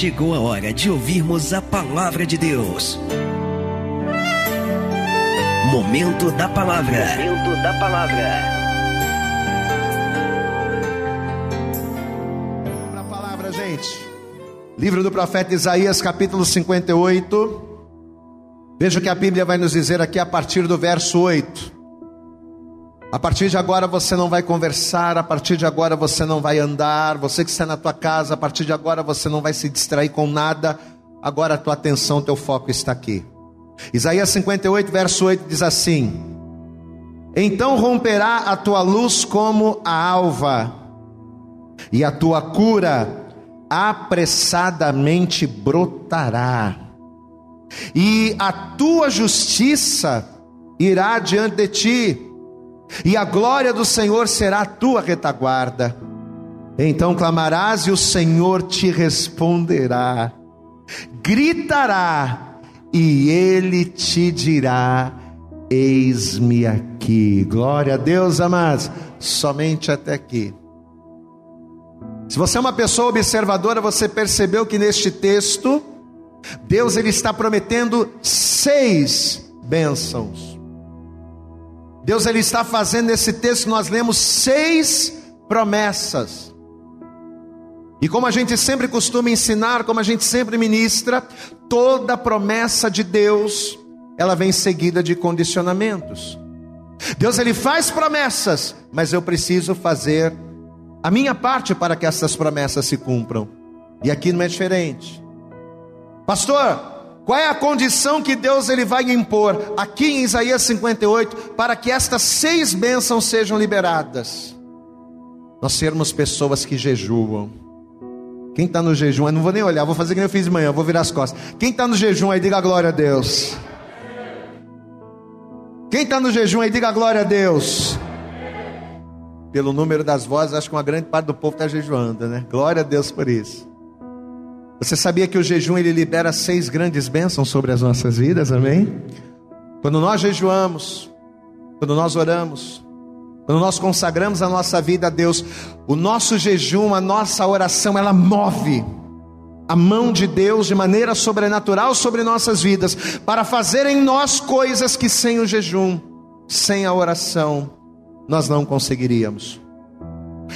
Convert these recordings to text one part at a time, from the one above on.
chegou a hora de ouvirmos a palavra de Deus. Momento da palavra. Momento da palavra. Para a palavra, gente. Livro do profeta Isaías, capítulo 58. Veja o que a Bíblia vai nos dizer aqui a partir do verso 8. A partir de agora você não vai conversar, a partir de agora você não vai andar, você que está na tua casa, a partir de agora você não vai se distrair com nada, agora a tua atenção, teu foco está aqui. Isaías 58, verso 8 diz assim: Então romperá a tua luz como a alva, e a tua cura apressadamente brotará, e a tua justiça irá diante de ti e a glória do Senhor será a tua retaguarda. Então clamarás e o Senhor te responderá, gritará e ele te dirá: Eis-me aqui. Glória a Deus, amados, somente até aqui. Se você é uma pessoa observadora, você percebeu que neste texto, Deus ele está prometendo seis bênçãos. Deus ele está fazendo nesse texto, nós lemos seis promessas. E como a gente sempre costuma ensinar, como a gente sempre ministra, toda promessa de Deus, ela vem seguida de condicionamentos. Deus ele faz promessas, mas eu preciso fazer a minha parte para que essas promessas se cumpram. E aqui não é diferente. Pastor, qual é a condição que Deus ele vai impor aqui em Isaías 58 para que estas seis bênçãos sejam liberadas? Nós sermos pessoas que jejuam. Quem está no jejum, eu não vou nem olhar, vou fazer que eu fiz de manhã, vou virar as costas. Quem está no jejum aí, diga a glória a Deus. Quem está no jejum aí, diga a glória a Deus. Pelo número das vozes, acho que uma grande parte do povo está jejuando, né? Glória a Deus por isso. Você sabia que o jejum ele libera seis grandes bênçãos sobre as nossas vidas, amém? Quando nós jejuamos, quando nós oramos, quando nós consagramos a nossa vida a Deus, o nosso jejum, a nossa oração, ela move a mão de Deus de maneira sobrenatural sobre nossas vidas, para fazer em nós coisas que sem o jejum, sem a oração, nós não conseguiríamos.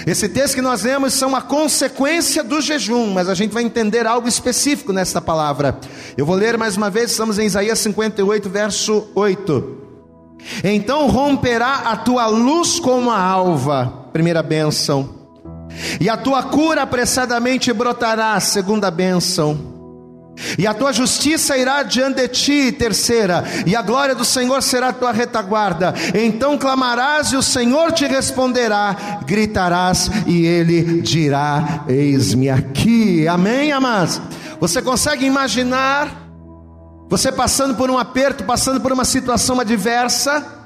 Esse texto que nós lemos são uma consequência do jejum, mas a gente vai entender algo específico nesta palavra. Eu vou ler mais uma vez, estamos em Isaías 58, verso 8. Então romperá a tua luz como a alva, primeira bênção, e a tua cura apressadamente brotará, segunda bênção. E a tua justiça irá diante de ti, terceira, e a glória do Senhor será tua retaguarda. Então clamarás e o Senhor te responderá, gritarás e ele dirá: Eis-me aqui. Amém, amados? Você consegue imaginar você passando por um aperto, passando por uma situação adversa?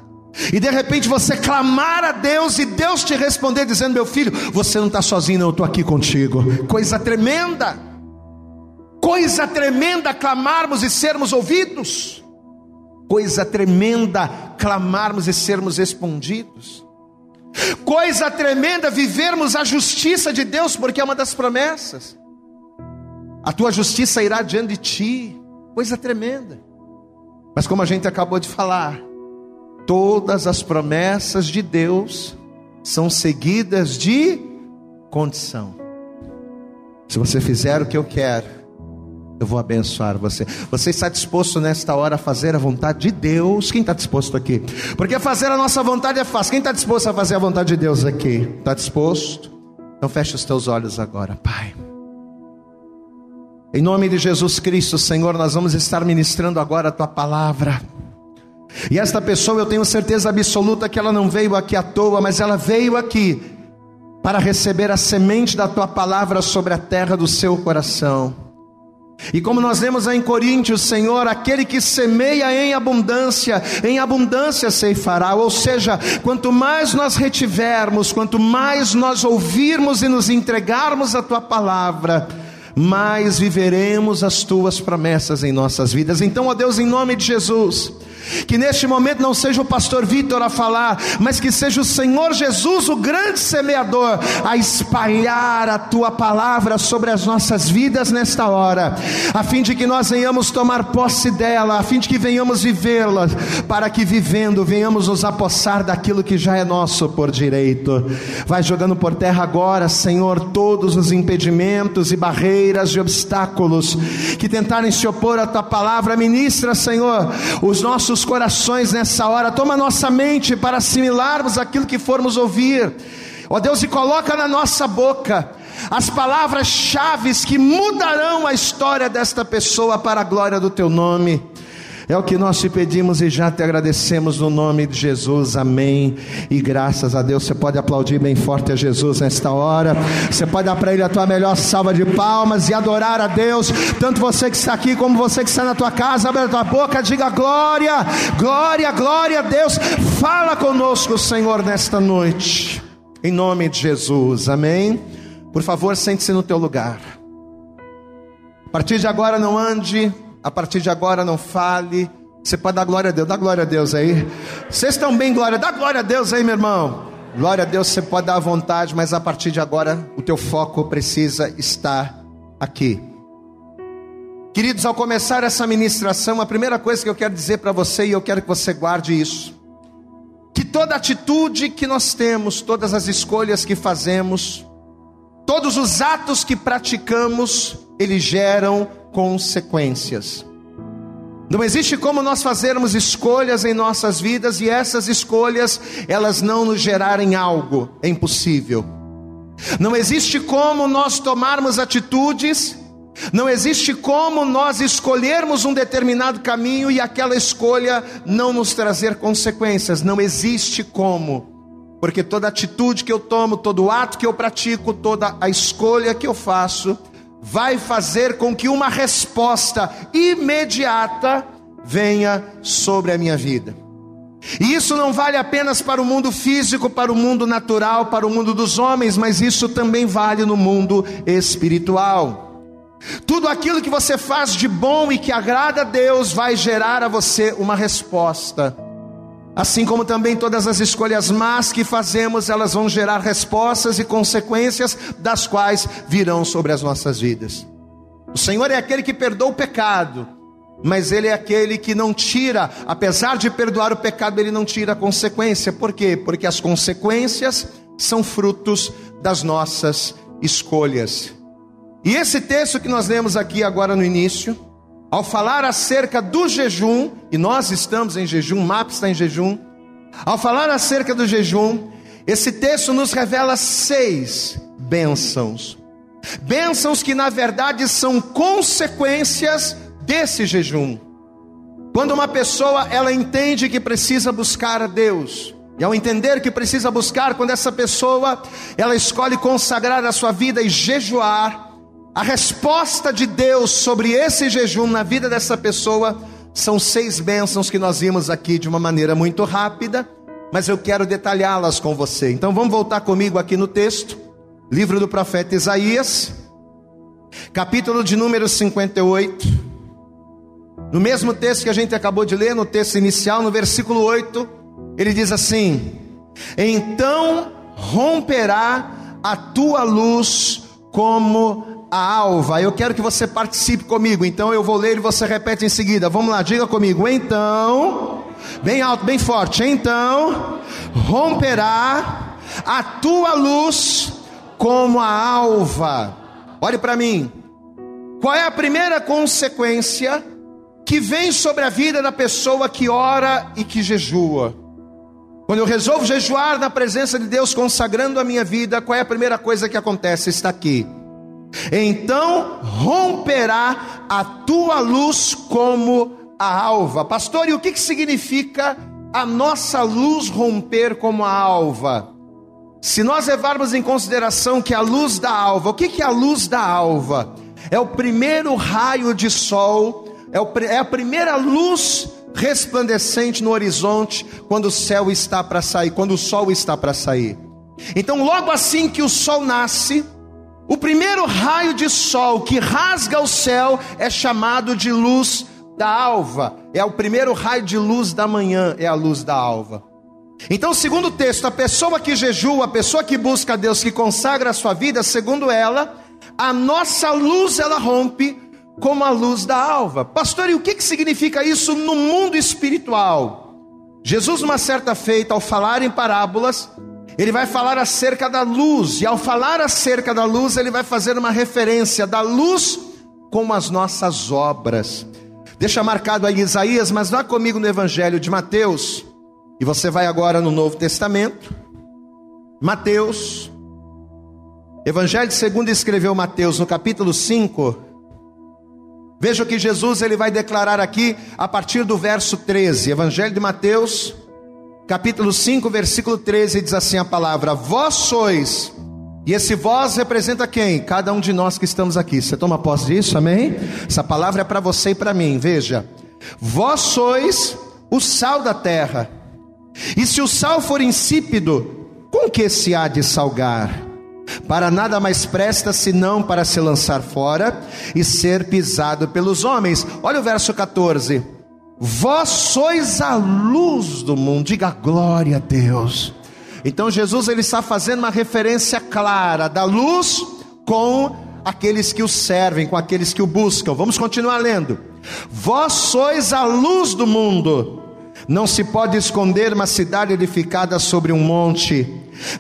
E de repente você clamar a Deus e Deus te responder dizendo: Meu filho, você não está sozinho, não, eu estou aqui contigo. Coisa tremenda coisa tremenda clamarmos e sermos ouvidos, coisa tremenda clamarmos e sermos respondidos, coisa tremenda vivermos a justiça de Deus, porque é uma das promessas, a tua justiça irá diante de ti, coisa tremenda, mas como a gente acabou de falar, todas as promessas de Deus são seguidas de condição. Se você fizer o que eu quero, eu vou abençoar você. Você está disposto nesta hora a fazer a vontade de Deus? Quem está disposto aqui? Porque fazer a nossa vontade é fácil. Quem está disposto a fazer a vontade de Deus aqui? Está disposto? Então feche os teus olhos agora, Pai. Em nome de Jesus Cristo, Senhor, nós vamos estar ministrando agora a tua palavra. E esta pessoa, eu tenho certeza absoluta que ela não veio aqui à toa, mas ela veio aqui para receber a semente da tua palavra sobre a terra do seu coração. E como nós lemos em Coríntios, Senhor, aquele que semeia em abundância, em abundância ceifará. Ou seja, quanto mais nós retivermos, quanto mais nós ouvirmos e nos entregarmos a tua palavra, mais viveremos as tuas promessas em nossas vidas. Então, ó Deus, em nome de Jesus, Que neste momento não seja o pastor Vitor a falar, mas que seja o Senhor Jesus, o grande semeador, a espalhar a tua palavra sobre as nossas vidas nesta hora, a fim de que nós venhamos tomar posse dela, a fim de que venhamos vivê-la, para que vivendo venhamos nos apossar daquilo que já é nosso por direito. Vai jogando por terra agora, Senhor, todos os impedimentos e barreiras e obstáculos que tentarem se opor à tua palavra, ministra, Senhor, os nossos corações nessa hora, toma nossa mente para assimilarmos aquilo que formos ouvir. Ó Deus, e coloca na nossa boca as palavras-chave que mudarão a história desta pessoa para a glória do teu nome. É o que nós te pedimos e já te agradecemos no nome de Jesus, amém. E graças a Deus, você pode aplaudir bem forte a Jesus nesta hora. Você pode dar para Ele a tua melhor salva de palmas e adorar a Deus. Tanto você que está aqui como você que está na tua casa, abre a tua boca, diga glória, glória, glória a Deus. Fala conosco, Senhor, nesta noite. Em nome de Jesus, amém. Por favor, sente-se no teu lugar. A partir de agora, não ande a partir de agora não fale. Você pode dar glória a Deus, dá glória a Deus aí. Vocês estão bem, glória, dá glória a Deus aí, meu irmão. Glória a Deus, você pode dar à vontade, mas a partir de agora o teu foco precisa estar aqui. Queridos, ao começar essa ministração, a primeira coisa que eu quero dizer para você, e eu quero que você guarde isso, que toda atitude que nós temos, todas as escolhas que fazemos, todos os atos que praticamos, eles geram consequências. Não existe como nós fazermos escolhas em nossas vidas e essas escolhas elas não nos gerarem algo, é impossível. Não existe como nós tomarmos atitudes, não existe como nós escolhermos um determinado caminho e aquela escolha não nos trazer consequências, não existe como. Porque toda atitude que eu tomo, todo ato que eu pratico, toda a escolha que eu faço, vai fazer com que uma resposta imediata venha sobre a minha vida. E isso não vale apenas para o mundo físico, para o mundo natural, para o mundo dos homens, mas isso também vale no mundo espiritual. Tudo aquilo que você faz de bom e que agrada a Deus vai gerar a você uma resposta. Assim como também todas as escolhas más que fazemos, elas vão gerar respostas e consequências das quais virão sobre as nossas vidas. O Senhor é aquele que perdoa o pecado, mas Ele é aquele que não tira, apesar de perdoar o pecado, Ele não tira a consequência. Por quê? Porque as consequências são frutos das nossas escolhas. E esse texto que nós lemos aqui agora no início, ao falar acerca do jejum, e nós estamos em jejum, MAP está em jejum, ao falar acerca do jejum, esse texto nos revela seis bênçãos. Bênçãos que na verdade são consequências desse jejum. Quando uma pessoa ela entende que precisa buscar a Deus, e ao entender que precisa buscar, quando essa pessoa ela escolhe consagrar a sua vida e jejuar, a resposta de Deus sobre esse jejum na vida dessa pessoa são seis bênçãos que nós vimos aqui de uma maneira muito rápida, mas eu quero detalhá-las com você. Então vamos voltar comigo aqui no texto, livro do profeta Isaías, capítulo de número 58. No mesmo texto que a gente acabou de ler, no texto inicial, no versículo 8, ele diz assim: Então romperá a tua luz como a alva. Eu quero que você participe comigo. Então eu vou ler e você repete em seguida. Vamos lá, diga comigo. Então, bem alto, bem forte. Então, romperá a tua luz como a alva. Olhe para mim. Qual é a primeira consequência que vem sobre a vida da pessoa que ora e que jejua? Quando eu resolvo jejuar na presença de Deus, consagrando a minha vida, qual é a primeira coisa que acontece? Está aqui então romperá a tua luz como a alva. Pastor, e o que, que significa a nossa luz romper como a alva? Se nós levarmos em consideração que a luz da alva, o que, que é a luz da alva? É o primeiro raio de sol, é, o, é a primeira luz resplandecente no horizonte quando o céu está para sair, quando o sol está para sair. Então, logo assim que o sol nasce, o primeiro raio de sol que rasga o céu é chamado de luz da alva, é o primeiro raio de luz da manhã, é a luz da alva. Então, segundo o texto, a pessoa que jejua, a pessoa que busca a Deus, que consagra a sua vida, segundo ela, a nossa luz ela rompe como a luz da alva. Pastor, e o que, que significa isso no mundo espiritual? Jesus, uma certa feita, ao falar em parábolas, ele vai falar acerca da luz, e ao falar acerca da luz, ele vai fazer uma referência da luz com as nossas obras. Deixa marcado aí Isaías, mas vá comigo no Evangelho de Mateus, e você vai agora no Novo Testamento. Mateus, Evangelho segundo escreveu Mateus no capítulo 5. Veja o que Jesus ele vai declarar aqui a partir do verso 13. Evangelho de Mateus, capítulo 5, versículo 13, diz assim a palavra: Vós sois, e esse vós representa quem? Cada um de nós que estamos aqui. Você toma posse disso, amém? Essa palavra é para você e para mim. Veja, vós sois o sal da terra, e se o sal for insípido, com que se há de salgar? Para nada mais presta senão para se lançar fora e ser pisado pelos homens. Olha o verso 14. Vós sois a luz do mundo. Diga glória a Deus. Então Jesus ele está fazendo uma referência clara da luz com aqueles que o servem, com aqueles que o buscam. Vamos continuar lendo. Vós sois a luz do mundo. Não se pode esconder uma cidade edificada sobre um monte,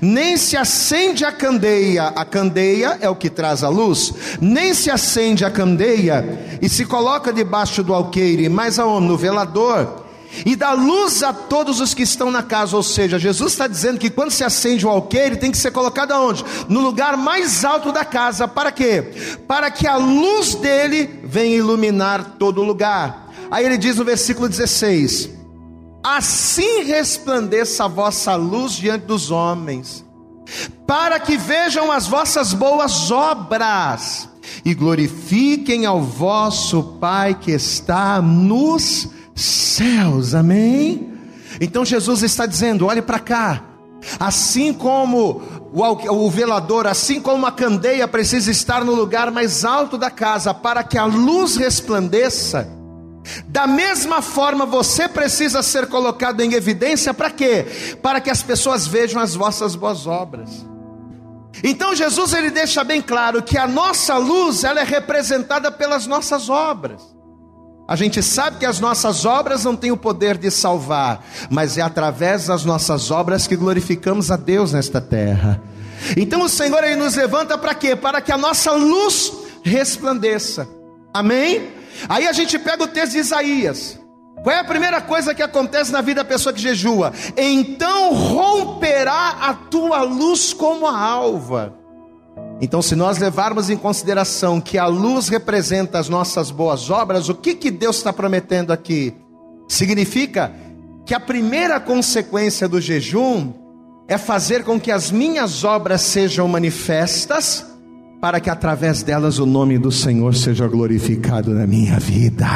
nem se acende a candeia, a candeia é o que traz a luz, nem se acende a candeia e se coloca debaixo do alqueire, mas aonde? No velador, e dá luz a todos os que estão na casa, ou seja, Jesus está dizendo que quando se acende o alqueire, tem que ser colocado aonde? No lugar mais alto da casa, para quê? Para que a luz dele venha iluminar todo o lugar. Aí ele diz no versículo 16: assim resplandeça a vossa luz diante dos homens, para que vejam as vossas boas obras e glorifiquem ao vosso Pai que está nos céus. Amém? Então Jesus está dizendo: olhe para cá. Assim como o, velador, assim como a candeia precisa estar no lugar mais alto da casa para que a luz resplandeça, da mesma forma, você precisa ser colocado em evidência para quê? Para que as pessoas vejam as vossas boas obras. Então Jesus ele deixa bem claro que a nossa luz ela é representada pelas nossas obras. A gente sabe que as nossas obras não têm o poder de salvar, mas é através das nossas obras que glorificamos a Deus nesta terra. Então o Senhor ele nos levanta para quê? Para que a nossa luz resplandeça. Amém? Aí a gente pega o texto de Isaías. Qual é a primeira coisa que acontece na vida da pessoa que jejua? Então romperá a tua luz como a alva. Então, se nós levarmos em consideração que a luz representa as nossas boas obras, o que, que Deus está prometendo aqui? Significa que a primeira consequência do jejum é fazer com que as minhas obras sejam manifestas para que através delas o nome do Senhor seja glorificado na minha vida.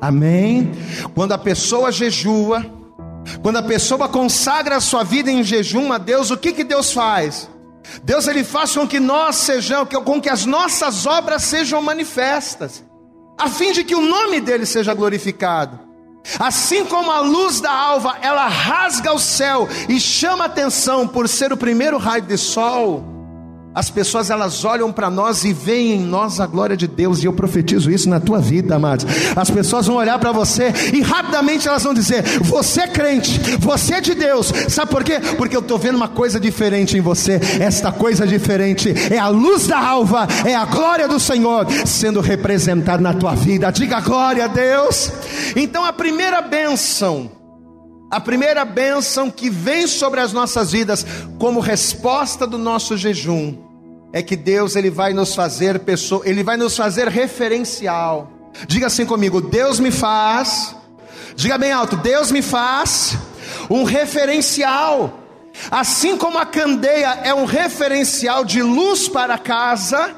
Amém? Quando a pessoa jejua, quando a pessoa consagra a sua vida em jejum a Deus, o que que Deus faz? Deus ele faz com que nós sejamos, com que as nossas obras sejam manifestas, a fim de que o nome dele seja glorificado. Assim como a luz da alva, ela rasga o céu e chama atenção por ser o primeiro raio de sol, as pessoas elas olham para nós e veem em nós a glória de Deus, e eu profetizo isso na tua vida, amados. As pessoas vão olhar para você e rapidamente elas vão dizer: Você é crente, você é de Deus. Sabe por quê? Porque eu estou vendo uma coisa diferente em você. Esta coisa diferente é a luz da alva, é a glória do Senhor sendo representada na tua vida. Diga glória a Deus. Então a primeira bênção a primeira bênção que vem sobre as nossas vidas como resposta do nosso jejum é que Deus ele vai nos fazer pessoa, ele vai nos fazer referencial. Diga assim comigo, Deus me faz. Diga bem alto, Deus me faz um referencial. Assim como a candeia é um referencial de luz para a casa,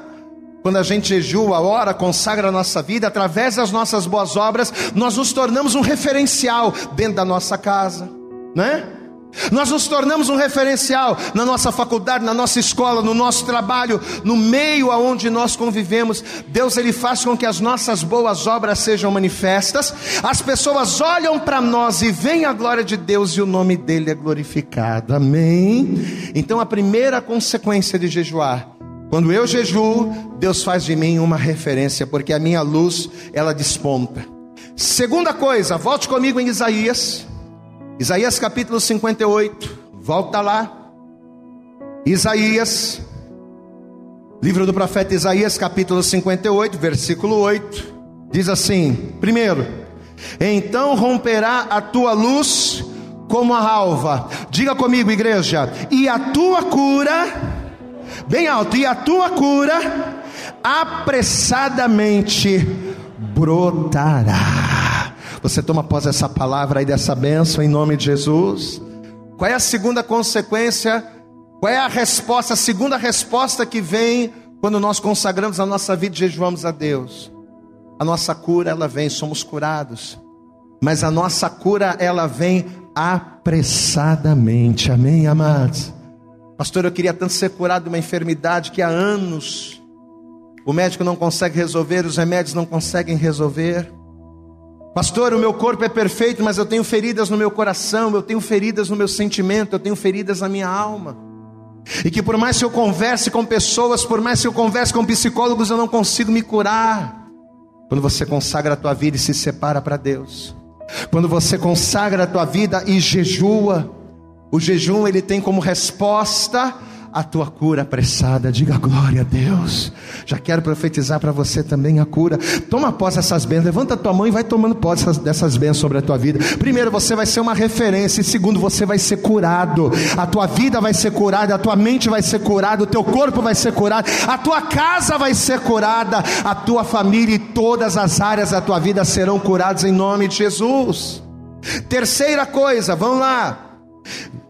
quando a gente jejua, ora, consagra a nossa vida, através das nossas boas obras, nós nos tornamos um referencial dentro da nossa casa, né? Nós nos tornamos um referencial na nossa faculdade, na nossa escola, no nosso trabalho, no meio aonde nós convivemos. Deus ele faz com que as nossas boas obras sejam manifestas. As pessoas olham para nós e veem a glória de Deus e o nome dele é glorificado. Amém. Então a primeira consequência de jejuar quando eu jejuo, Deus faz de mim uma referência, porque a minha luz, ela desponta. Segunda coisa, volte comigo em Isaías. Isaías capítulo 58. Volta lá. Isaías. Livro do profeta Isaías, capítulo 58, versículo 8. Diz assim: primeiro, então romperá a tua luz como a alva. Diga comigo, igreja, e a tua cura bem alto, e a tua cura apressadamente brotará. Você toma após essa palavra aí dessa bênção em nome de Jesus. Qual é a segunda consequência? Qual é a resposta? A segunda resposta que vem quando nós consagramos a nossa vida e jejuamos a Deus. A nossa cura, ela vem, somos curados. Mas a nossa cura, ela vem apressadamente. Amém, amados? Pastor, eu queria tanto ser curado de uma enfermidade que há anos o médico não consegue resolver, os remédios não conseguem resolver. Pastor, o meu corpo é perfeito, mas eu tenho feridas no meu coração, eu tenho feridas no meu sentimento, eu tenho feridas na minha alma. E que por mais que eu converse com pessoas, por mais que eu converse com psicólogos, eu não consigo me curar. Quando você consagra a tua vida e se separa para Deus. Quando você consagra a tua vida e jejua. O jejum ele tem como resposta a tua cura apressada. Diga glória a Deus. Já quero profetizar para você também a cura. Toma posse dessas bênçãos. Levanta a tua mão e vai tomando posse dessas bênçãos sobre a tua vida. Primeiro, você vai ser uma referência. E segundo, você vai ser curado. A tua vida vai ser curada. A tua mente vai ser curada. O teu corpo vai ser curado. A tua casa vai ser curada. A tua família e todas as áreas da tua vida serão curadas em nome de Jesus. Terceira coisa, vamos lá.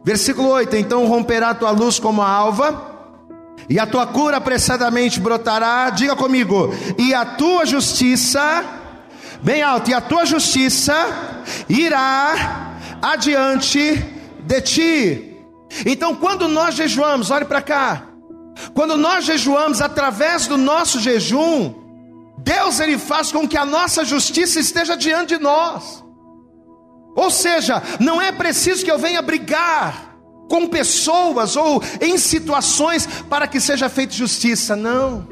Versículo 8: Então romperá a tua luz como a alva, e a tua cura apressadamente brotará. Diga comigo, e a tua justiça, bem alto, e a tua justiça irá adiante de ti. Então, quando nós jejuamos, olhe para cá. Quando nós jejuamos através do nosso jejum, Deus ele faz com que a nossa justiça esteja diante de nós. Ou seja, não é preciso que eu venha brigar com pessoas ou em situações para que seja feita justiça, não.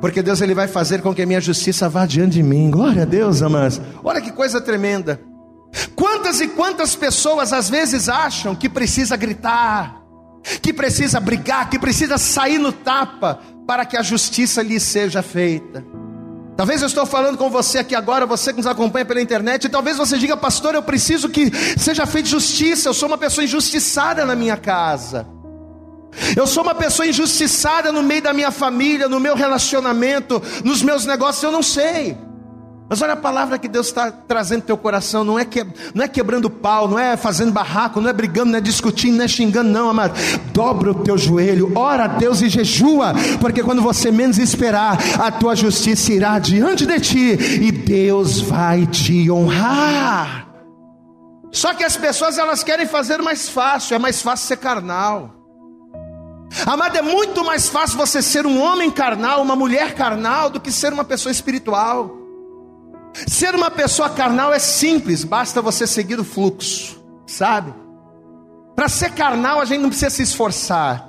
Porque Deus ele vai fazer com que a minha justiça vá diante de mim. Glória a Deus, amados. Olha que coisa tremenda. Quantas e quantas pessoas às vezes acham que precisa gritar, que precisa brigar, que precisa sair no tapa para que a justiça lhe seja feita. Talvez eu estou falando com você aqui agora, você que nos acompanha pela internet, e talvez você diga, pastor, eu preciso que seja feita justiça, eu sou uma pessoa injustiçada na minha casa. Eu sou uma pessoa injustiçada no meio da minha família, no meu relacionamento, nos meus negócios, eu não sei. Mas olha a palavra que Deus está trazendo no teu coração, não é, que, não é quebrando pau, não é fazendo barraco, não é brigando, não é discutindo, não é xingando, não, amado. Dobra o teu joelho, ora a Deus e jejua, porque quando você menos esperar, a tua justiça irá diante de ti e Deus vai te honrar. Só que as pessoas elas querem fazer mais fácil, é mais fácil ser carnal. Amado, é muito mais fácil você ser um homem carnal, uma mulher carnal, do que ser uma pessoa espiritual. Ser uma pessoa carnal é simples, basta você seguir o fluxo, sabe? Para ser carnal, a gente não precisa se esforçar,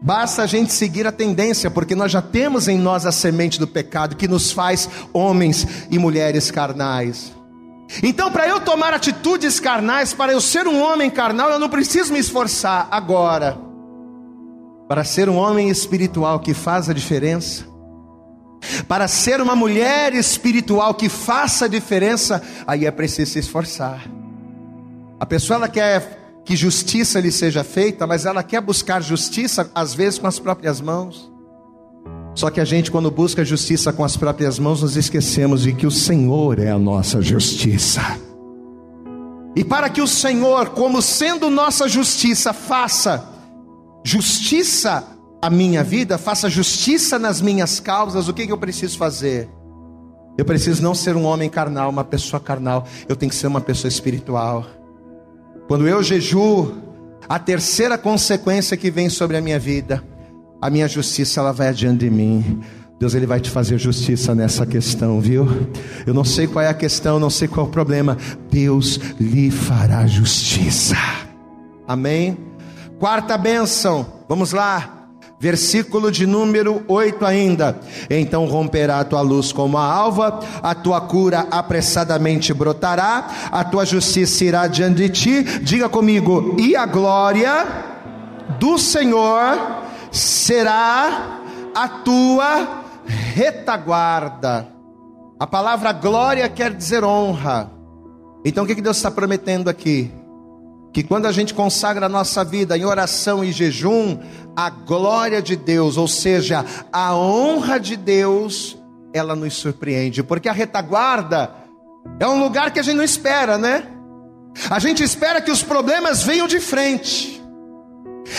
basta a gente seguir a tendência, porque nós já temos em nós a semente do pecado que nos faz homens e mulheres carnais. Então, para eu tomar atitudes carnais, para eu ser um homem carnal, eu não preciso me esforçar agora. Para ser um homem espiritual que faz a diferença, para ser uma mulher espiritual que faça diferença, aí é preciso se esforçar. A pessoa ela quer que justiça lhe seja feita, mas ela quer buscar justiça às vezes com as próprias mãos. Só que a gente, quando busca justiça com as próprias mãos, nos esquecemos de que o Senhor é a nossa justiça. E para que o Senhor, como sendo nossa justiça, faça justiça a minha vida, faça justiça nas minhas causas, o que, que eu preciso fazer? Eu preciso não ser um homem carnal, uma pessoa carnal, eu tenho que ser uma pessoa espiritual. Quando eu jejuo, a terceira consequência que vem sobre a minha vida, a minha justiça ela vai adiante de mim. Deus ele vai te fazer justiça nessa questão, viu? Eu não sei qual é a questão, não sei qual é o problema. Deus lhe fará justiça. Amém? Quarta bênção. Vamos lá. Versículo de número 8 ainda. Então romperá a tua luz como a alva, a tua cura apressadamente brotará, a tua justiça irá diante de ti. Diga comigo, e a glória do Senhor será a tua retaguarda. A palavra glória quer dizer honra. Então o que Deus está prometendo aqui? Que quando a gente consagra a nossa vida em oração e jejum, a glória de Deus, ou seja, a honra de Deus, ela nos surpreende, porque a retaguarda é um lugar que a gente não espera, né? A gente espera que os problemas venham de frente.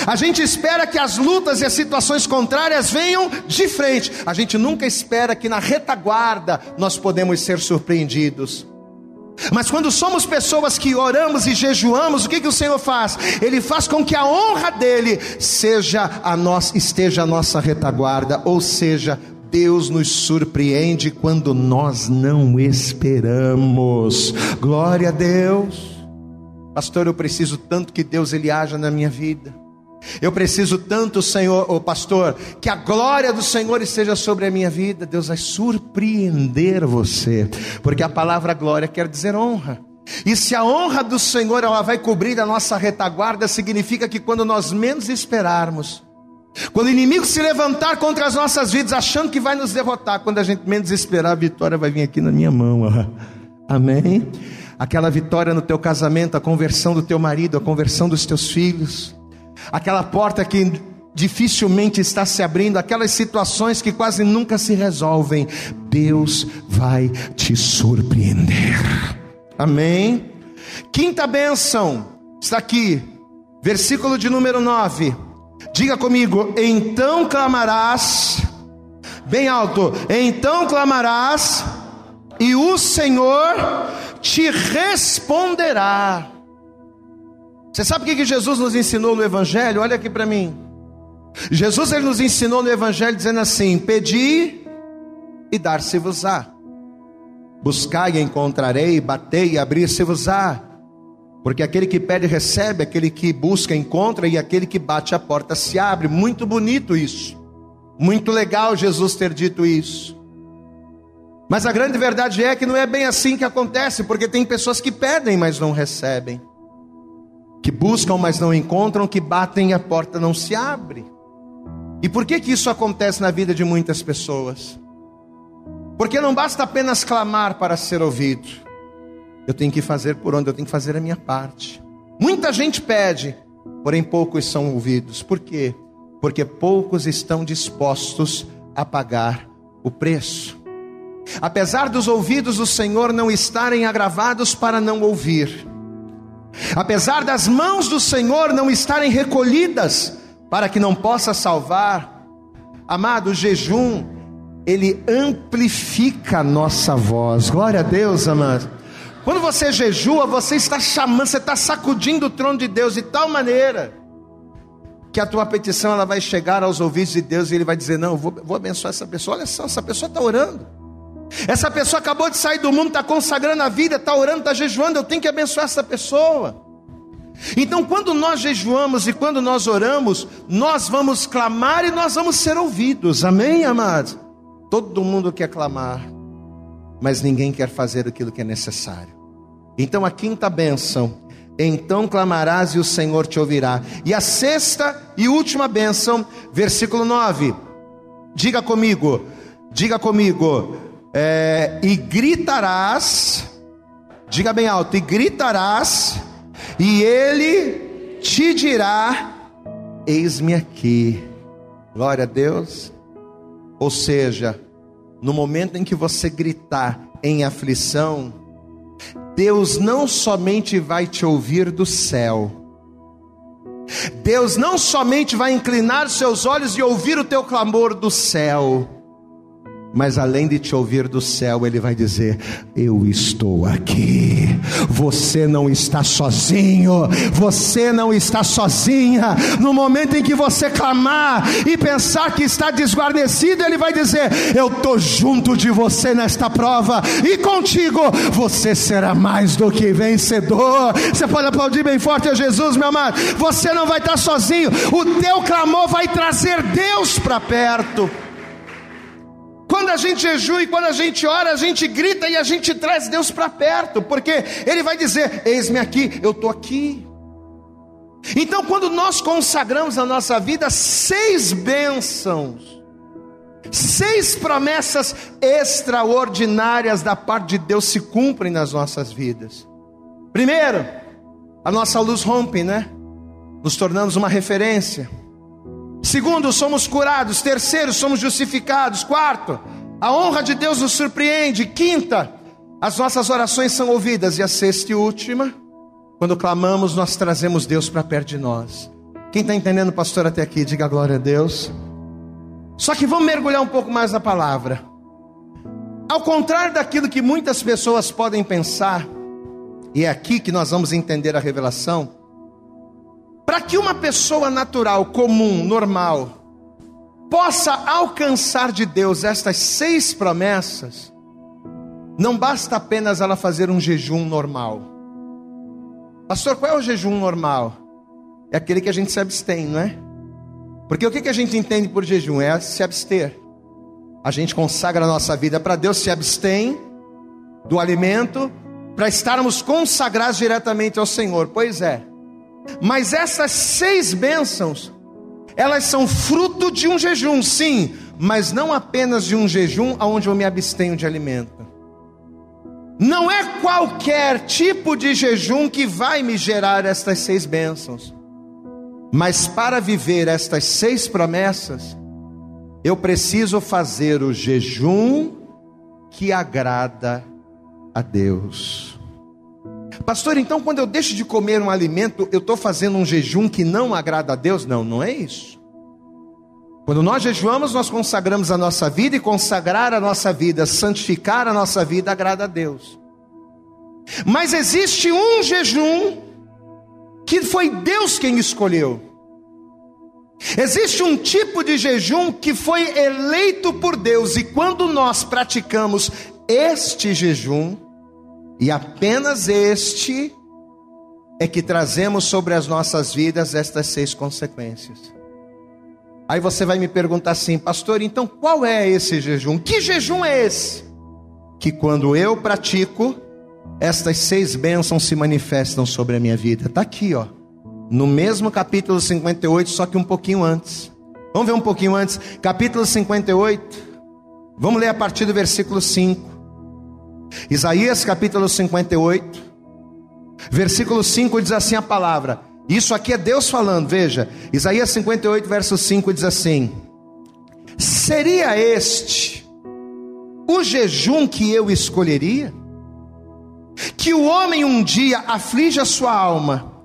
A gente espera que as lutas e as situações contrárias venham de frente. A gente nunca espera que na retaguarda nós podemos ser surpreendidos. Mas quando somos pessoas que oramos e jejuamos, o que, que o Senhor faz? Ele faz com que a honra dele seja a nossa, esteja a nossa retaguarda, ou seja, Deus nos surpreende quando nós não esperamos. Glória a Deus. Pastor, eu preciso tanto que Deus ele haja na minha vida. Eu preciso tanto, Senhor, oh pastor, que a glória do Senhor esteja sobre a minha vida. Deus vai surpreender você, porque a palavra glória quer dizer honra. E se a honra do Senhor ela vai cobrir a nossa retaguarda, significa que quando nós menos esperarmos, quando o inimigo se levantar contra as nossas vidas, achando que vai nos derrotar, quando a gente menos esperar, a vitória vai vir aqui na minha mão. Amém? Aquela vitória no teu casamento, a conversão do teu marido, a conversão dos teus filhos aquela porta que dificilmente está se abrindo, aquelas situações que quase nunca se resolvem, Deus vai te surpreender. Amém? Quinta bênção está aqui, versículo de número 9. Diga comigo: então clamarás, bem alto, então clamarás, e o Senhor te responderá. Você sabe o que Jesus nos ensinou no Evangelho? Olha aqui para mim. Jesus ele nos ensinou no Evangelho dizendo assim: Pedi e dar-se-vos-á. Buscai e encontrarei, batei e abrir-se-vos-á. Porque aquele que pede recebe, aquele que busca encontra e aquele que bate a porta se abre. Muito bonito isso. Muito legal Jesus ter dito isso. Mas a grande verdade é que não é bem assim que acontece, porque tem pessoas que pedem, mas não recebem que buscam, mas não encontram, que batem e a porta não se abre. E por que que isso acontece na vida de muitas pessoas? Porque não basta apenas clamar para ser ouvido. Eu tenho que fazer por onde eu tenho que fazer a minha parte. Muita gente pede, porém poucos são ouvidos. Por quê? Porque poucos estão dispostos a pagar o preço. Apesar dos ouvidos do Senhor não estarem agravados para não ouvir, Apesar das mãos do Senhor não estarem recolhidas para que não possa salvar, amado, o jejum, ele amplifica a nossa voz. Glória a Deus, amado. Quando você jejua, você está chamando, você está sacudindo o trono de Deus de tal maneira que a tua petição ela vai chegar aos ouvidos de Deus e ele vai dizer: Não, vou, vou abençoar essa pessoa. Olha só, essa pessoa está orando. Essa pessoa acabou de sair do mundo, está consagrando a vida, está orando, está jejuando. Eu tenho que abençoar essa pessoa. Então, quando nós jejuamos e quando nós oramos, nós vamos clamar e nós vamos ser ouvidos. Amém, amados? Todo mundo quer clamar, mas ninguém quer fazer aquilo que é necessário. Então, a quinta bênção: então clamarás e o Senhor te ouvirá. E a sexta e última bênção, versículo 9. Diga comigo, diga comigo, é, e gritarás, diga bem alto, e gritarás, e ele te dirá: Eis-me aqui. Glória a Deus. Ou seja, no momento em que você gritar em aflição, Deus não somente vai te ouvir do céu, Deus não somente vai inclinar seus olhos e ouvir o teu clamor do céu, Mas além de te ouvir do céu, ele vai dizer: Eu estou aqui. Você não está sozinho. Você não está sozinha. No momento em que você clamar e pensar que está desguarnecido, ele vai dizer: Eu estou junto de você nesta prova. E contigo você será mais do que vencedor. Você pode aplaudir bem forte a Jesus, meu amado. Você não vai estar sozinho. O teu clamor vai trazer Deus para perto. Quando a gente jejua e quando a gente ora, a gente grita e a gente traz Deus para perto, porque Ele vai dizer: Eis-me aqui, eu estou aqui. Então, quando nós consagramos a nossa vida, seis bênçãos, seis promessas extraordinárias da parte de Deus se cumprem nas nossas vidas. Primeiro, a nossa luz rompe, né? Nos tornamos uma referência. Segundo, somos curados. Terceiro, somos justificados. Quarto, a honra de Deus nos surpreende. Quinta, as nossas orações são ouvidas. E a sexta e última, quando clamamos, nós trazemos Deus para perto de nós. Quem está entendendo, pastor, até aqui, diga glória a Deus. Só que vamos mergulhar um pouco mais na palavra. Ao contrário daquilo que muitas pessoas podem pensar, e é aqui que nós vamos entender a revelação. Para que uma pessoa natural, comum, normal, possa alcançar de Deus estas seis promessas, não basta apenas ela fazer um jejum normal. Pastor, qual é o jejum normal? É aquele que a gente se abstém, não é? Porque o que a gente entende por jejum? É se abster. A gente consagra a nossa vida para Deus, se abstém do alimento, para estarmos consagrados diretamente ao Senhor. Pois é. Mas essas seis bênçãos, elas são fruto de um jejum, sim, mas não apenas de um jejum onde eu me abstenho de alimento. Não é qualquer tipo de jejum que vai me gerar estas seis bênçãos. Mas para viver estas seis promessas, eu preciso fazer o jejum que agrada a Deus. Pastor, então quando eu deixo de comer um alimento, eu estou fazendo um jejum que não agrada a Deus? Não, não é isso. Quando nós jejuamos, nós consagramos a nossa vida e consagrar a nossa vida, santificar a nossa vida, agrada a Deus. Mas existe um jejum que foi Deus quem escolheu. Existe um tipo de jejum que foi eleito por Deus, e quando nós praticamos este jejum, e apenas este é que trazemos sobre as nossas vidas estas seis consequências. Aí você vai me perguntar assim, pastor, então qual é esse jejum? Que jejum é esse? Que quando eu pratico, estas seis bênçãos se manifestam sobre a minha vida. Está aqui, ó. No mesmo capítulo 58, só que um pouquinho antes. Vamos ver um pouquinho antes. Capítulo 58. Vamos ler a partir do versículo 5. Isaías capítulo 58, versículo 5 diz assim a palavra. Isso aqui é Deus falando, veja. Isaías 58, verso 5 diz assim: Seria este o jejum que eu escolheria? Que o homem um dia aflige a sua alma,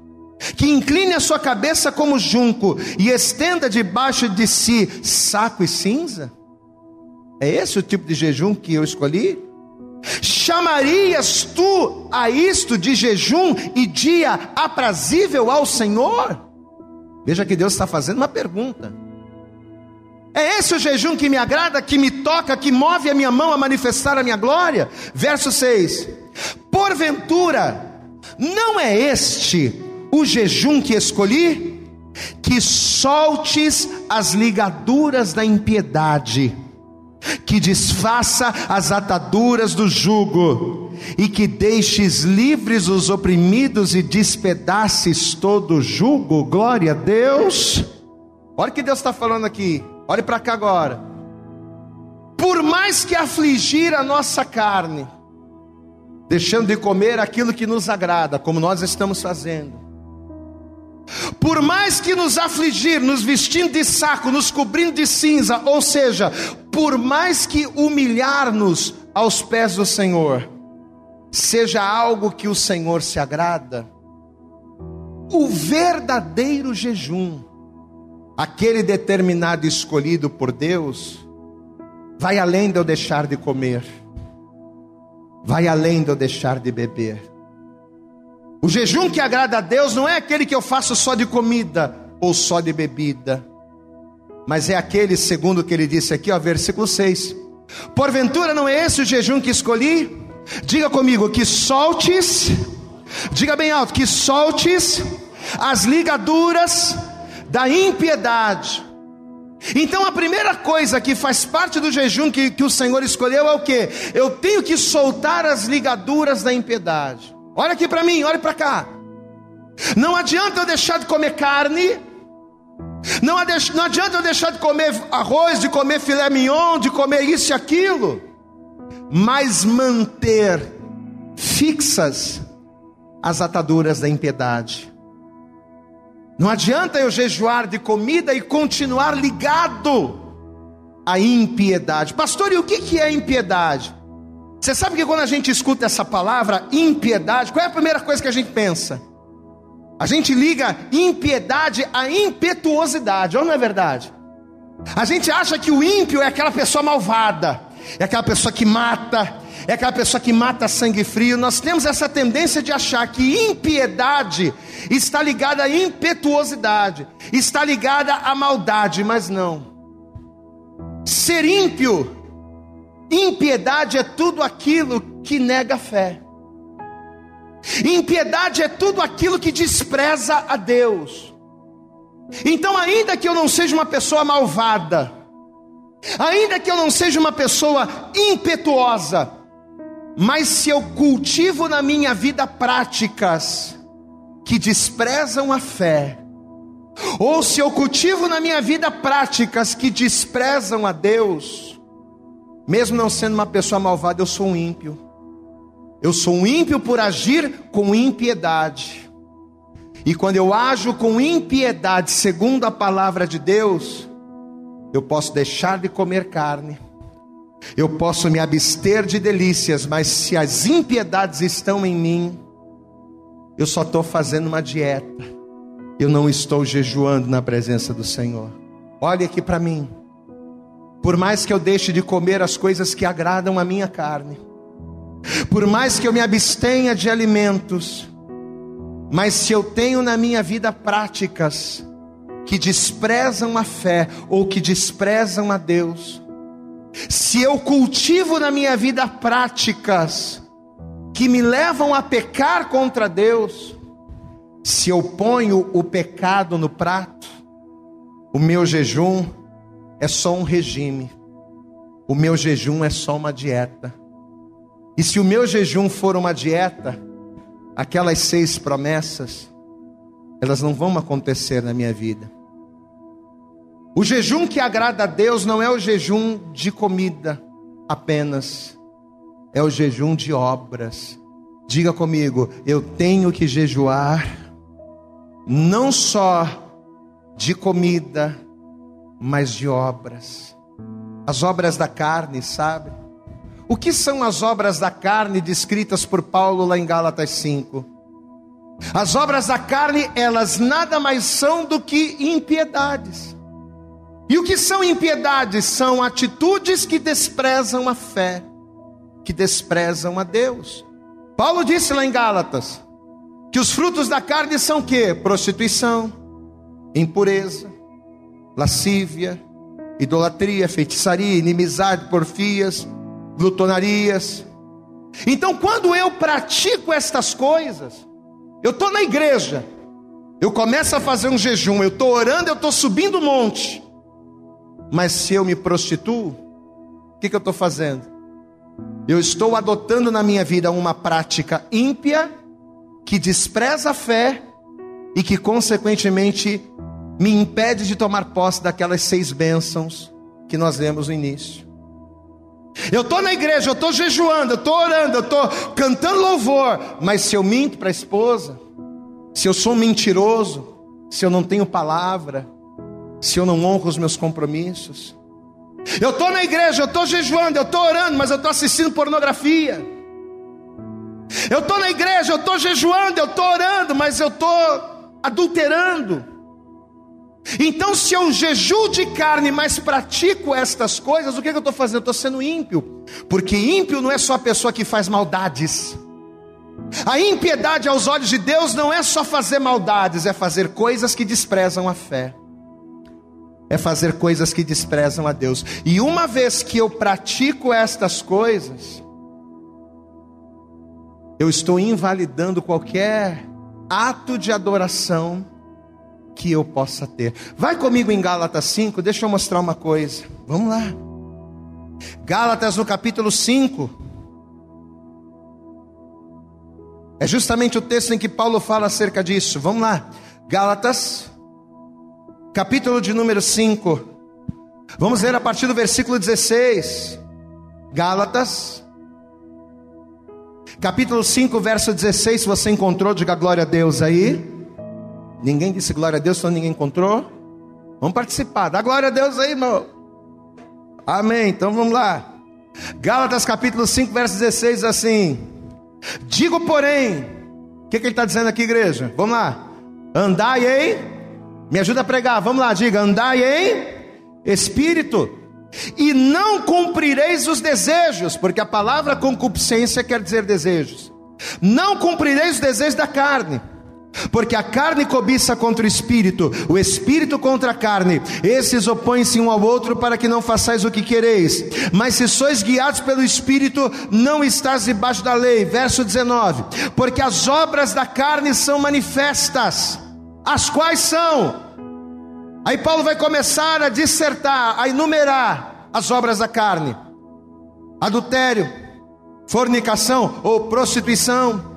que incline a sua cabeça como junco e estenda debaixo de si saco e cinza? É esse o tipo de jejum que eu escolhi? Chamarias tu a isto de jejum e dia aprazível ao Senhor? Veja que Deus está fazendo uma pergunta. É esse o jejum que me agrada, que me toca, que move a minha mão a manifestar a minha glória? Verso 6: Porventura, não é este o jejum que escolhi? Que soltes as ligaduras da impiedade que desfaça as ataduras do jugo, e que deixes livres os oprimidos e despedaces todo o jugo. Glória a Deus. Olha o que Deus está falando aqui. Olhe para cá agora. Por mais que afligir a nossa carne, deixando de comer aquilo que nos agrada, como nós estamos fazendo, por mais que nos afligir, nos vestindo de saco, nos cobrindo de cinza, ou seja, por mais que humilhar-nos aos pés do Senhor, seja algo que o Senhor se agrada, o verdadeiro jejum, aquele determinado escolhido por Deus, vai além de eu deixar de comer, vai além de eu deixar de beber. O jejum que agrada a Deus não é aquele que eu faço só de comida ou só de bebida, mas é aquele, segundo o que ele disse aqui, ó, versículo 6. Porventura não é esse o jejum que escolhi? Diga comigo, que soltes, diga bem alto, que soltes as ligaduras da impiedade. Então a primeira coisa que faz parte do jejum que, que o Senhor escolheu é o que? Eu tenho que soltar as ligaduras da impiedade. Olha aqui para mim, olha para cá. Não adianta eu deixar de comer carne, não, não adianta eu deixar de comer arroz, de comer filé mignon, de comer isso e aquilo, mas manter fixas as ataduras da impiedade. Não adianta eu jejuar de comida e continuar ligado à impiedade. Pastor, e o que é impiedade? Você sabe que quando a gente escuta essa palavra, impiedade, qual é a primeira coisa que a gente pensa? A gente liga impiedade à impetuosidade, ou não é verdade? A gente acha que o ímpio é aquela pessoa malvada, é aquela pessoa que mata, é aquela pessoa que mata sangue frio. Nós temos essa tendência de achar que impiedade está ligada à impetuosidade, está ligada à maldade, mas não. Ser ímpio, impiedade é tudo aquilo que nega a fé. Impiedade é tudo aquilo que despreza a Deus. Então, ainda que eu não seja uma pessoa malvada, ainda que eu não seja uma pessoa impetuosa, mas se eu cultivo na minha vida práticas que desprezam a fé, ou se eu cultivo na minha vida práticas que desprezam a Deus, mesmo não sendo uma pessoa malvada, eu sou um ímpio. Eu sou um ímpio por agir com impiedade. E quando eu ajo com impiedade, segundo a palavra de Deus, eu posso deixar de comer carne, eu posso me abster de delícias, mas se as impiedades estão em mim, eu só estou fazendo uma dieta, eu não estou jejuando na presença do Senhor. Olhe aqui para mim, por mais que eu deixe de comer as coisas que agradam a minha carne, por mais que eu me abstenha de alimentos, mas se eu tenho na minha vida práticas que desprezam a fé ou que desprezam a Deus, se eu cultivo na minha vida práticas que me levam a pecar contra Deus, se eu ponho o pecado no prato, o meu jejum é só um regime, o meu jejum é só uma dieta. E se o meu jejum for uma dieta, aquelas seis promessas, elas não vão acontecer na minha vida. O jejum que agrada a Deus não é o jejum de comida apenas, é o jejum de obras. Diga comigo, eu tenho que jejuar, não só de comida, mas de obras. As obras da carne, sabe? O que são as obras da carne descritas por Paulo lá em Gálatas 5? As obras da carne, elas nada mais são do que impiedades. E o que são impiedades? São atitudes que desprezam a fé, que desprezam a Deus. Paulo disse lá em Gálatas que os frutos da carne são que? Prostituição, impureza, lascívia, idolatria, feitiçaria, inimizade, porfias, glutonarias. Então, quando eu pratico estas coisas, eu estou na igreja, eu começo a fazer um jejum, eu estou orando, eu estou subindo o monte, mas se eu me prostituo, o que, que eu estou fazendo? Eu estou adotando na minha vida uma prática ímpia, que despreza a fé e que, consequentemente, me impede de tomar posse daquelas seis bênçãos que nós lemos no início. Eu estou na igreja, eu estou jejuando, eu estou orando, eu estou cantando louvor, mas se eu minto para a esposa, se eu sou mentiroso, se eu não tenho palavra, se eu não honro os meus compromissos, eu estou na igreja, eu estou jejuando, eu estou orando, mas eu estou assistindo pornografia. Eu estou na igreja, eu estou jejuando, eu estou orando, mas eu estou adulterando. Então, se eu jejuo de carne, mas pratico estas coisas, o que, que eu estou fazendo? Estou sendo ímpio, porque ímpio não é só a pessoa que faz maldades. A impiedade aos olhos de Deus não é só fazer maldades, é fazer coisas que desprezam a fé. É fazer coisas que desprezam a Deus. E uma vez que eu pratico estas coisas, eu estou invalidando qualquer ato de adoração que eu possa ter. Vai comigo em Gálatas 5, deixa eu mostrar uma coisa. Vamos lá. Gálatas no capítulo 5. É justamente o texto em que Paulo fala acerca disso. Vamos lá. Gálatas, capítulo de número 5. Vamos ler a partir do versículo 16. Gálatas, capítulo 5, verso 16. Se você encontrou, diga glória a Deus aí. Ninguém disse glória a Deus, só ninguém encontrou. Vamos participar. Dá glória a Deus aí, irmão. Amém. Então vamos lá. Gálatas capítulo 5, verso 16, assim: Digo, porém, o que, que ele está dizendo aqui, igreja? Vamos lá. Andai em, me ajuda a pregar, vamos lá, diga: andai em espírito, e não cumprireis os desejos, porque a palavra concupiscência quer dizer desejos. Não cumprireis os desejos da carne porque a carne cobiça contra o espírito, o espírito contra a carne. Esses opõem-se um ao outro para que não façais o que quereis. Mas se sois guiados pelo espírito, não estás debaixo da lei. Verso 19. Porque as obras da carne são manifestas, as quais são. Aí Paulo vai começar a dissertar, a enumerar as obras da carne: adultério, fornicação ou prostituição